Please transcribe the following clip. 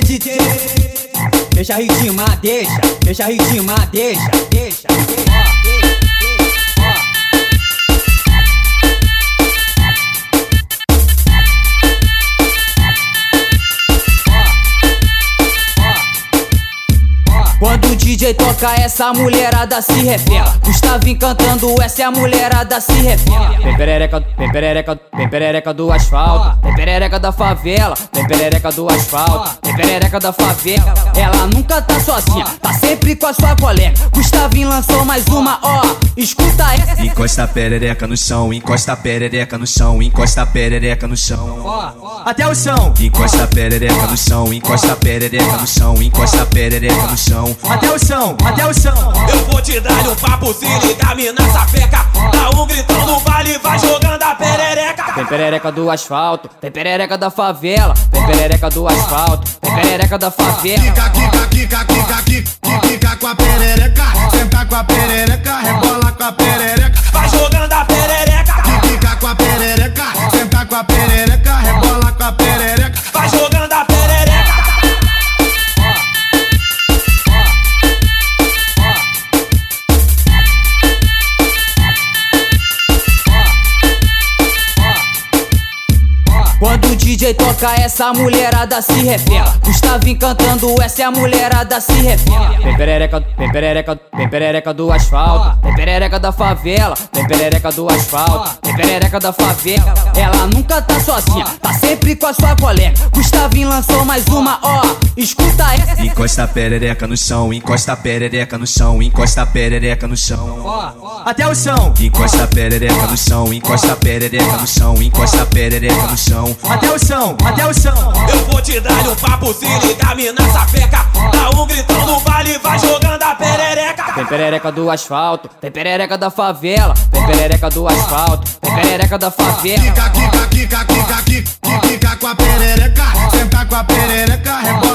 DJ. Deixa ritmar, deixa, deixa ritmar, deixa, deixa. DJ toca essa mulherada se revela Gustavinho cantando essa é a mulherada se revela Vem perereca, vem perereca, vem perereca do asfalto. Vem perereca da favela, vem perereca do asfalto. Vem perereca da favela Ela nunca tá sozinha, tá sempre com a sua colega. Gustavinho lançou mais uma, ó, escuta essa. Encosta a perereca no chão, encosta a perereca no chão, encosta a perereca no chão. Até o chão, Encosta a perereca no chão, encosta a perereca no chão, encosta a perereca no chão. até o chão, até o chão. Eu vou te dar um papo, se liga, mina sapeca. Dá um gritão no baile, vai jogando a perereca. Vem perereca do asfalto, vem perereca da favela Vem perereca do asfalto, vem perereca da favela Kika, kika, kika, kika, kika, kika com a perereca. Senta com a perereca, rebola com a perereca. Vai jogando DJ toca essa mulherada se revela Gustavinho cantando essa é a mulherada se revela Vem perereca, vem perereca, vem perereca do asfalto. Vem perereca da favela, vem perereca do asfalto. Vem perereca da favela Ela nunca tá sozinha, tá sempre com a sua colega. Gustavinho lançou mais uma, ó, escuta essa. Encosta a perereca no chão, encosta a perereca no chão, encosta a perereca no chão. Até o chão, Encosta a perereca no chão, encosta a perereca no chão, encosta a perereca no chão. até o chão, até o chão. Eu vou te dar um papo, se liga, mina sapeca. Dá um gritão no baile, vai jogando a perereca. Vem perereca do asfalto, vem perereca da favela Vem perereca do asfalto, vem perereca da favela Kika, kika, kika, kika, kika, kika com a perereca. Senta com a perereca, rebola